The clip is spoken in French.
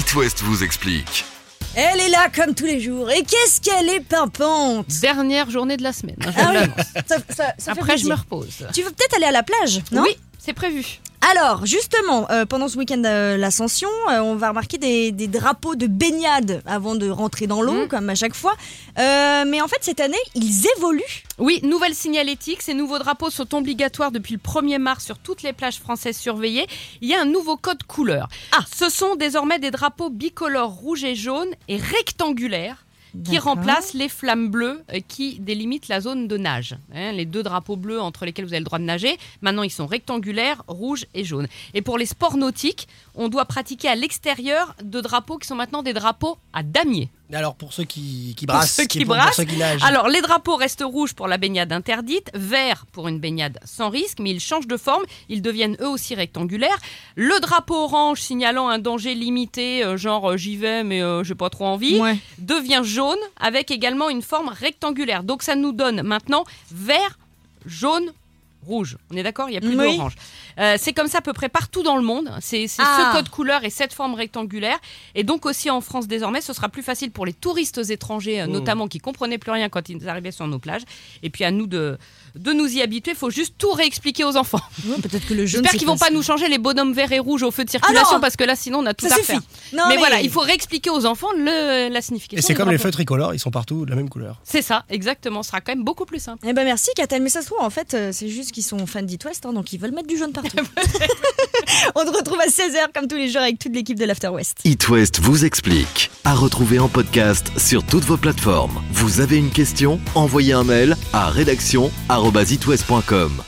It West vous explique. Elle est là comme tous les jours. Et qu'est-ce qu'elle est pimpante Dernière journée de la semaine. hein, je Ah vous oui, l'annonce. ça, ça- ça fait Après, je me plaisir. repose. Tu veux peut-être aller à la plage, non? Oui, c'est prévu. Alors, justement, euh, pendant ce week-end de l'Ascension, euh, on va remarquer des, des drapeaux de baignade avant de rentrer dans l'eau, Mhm. comme à chaque fois. Euh, mais en fait, cette année, ils évoluent. Oui, nouvelle signalétique. Ces nouveaux drapeaux sont obligatoires depuis le 1er mars sur toutes les plages françaises surveillées. Il y a un nouveau code couleur. Ah. Ce sont désormais des drapeaux bicolores rouge et jaune et rectangulaires qui remplacent les flammes bleues euh, qui délimitent la zone de nage. Hein, les deux drapeaux bleus entre lesquels vous avez le droit de nager, maintenant ils sont rectangulaires, rouge et jaune. Et pour les sports nautiques, on doit pratiquer à l'extérieur de drapeaux qui sont maintenant des drapeaux à damier. Alors pour ceux qui, qui Pour brassent, ceux qui pour brassent. ceux qui nagent. Alors, les drapeaux restent rouges pour la baignade interdite, verts pour une baignade sans risque, mais ils changent de forme. Ils deviennent eux aussi rectangulaires. Le drapeau orange signalant un danger limité, euh, genre euh, j'y vais mais euh, j'ai pas trop envie, Ouais. devient jaune avec également une forme rectangulaire. Donc, ça nous donne maintenant vert, jaune, rouge. On est d'accord? Il n'y a plus Oui. d'orange. Euh, c'est comme ça à peu près partout dans le monde. C'est c'est Ah. ce code couleur et cette forme rectangulaire. Et donc aussi en France désormais, ce sera plus facile pour les touristes étrangers, euh, Mmh. notamment qui comprenaient plus rien quand ils arrivaient sur nos plages. Et puis à nous de, de nous y habituer. Il faut juste tout réexpliquer aux enfants. Ouais, Peut-être que le. J'espère qu'ils vont pas nous changer les bonhommes verts et rouges au feu de circulation non parce que là sinon on a tout Ça à suffit. refaire. Non, mais, voilà, il faut réexpliquer aux enfants le, la signification. Et c'est comme les feux tricolores, ils sont partout de la même couleur. C'est ça, exactement. Ce sera quand même beaucoup plus simple. Eh ben merci Katel, mais ça se trouve en fait euh, c'est juste qu'ils sont fans d'It West, hein, donc ils veulent mettre du jaune partout. On te retrouve à 16h comme tous les jours avec toute l'équipe de l'After West. It West vous explique. À retrouver en podcast sur toutes vos plateformes. Vous avez une question? Envoyez un mail à rédaction@itwest.com.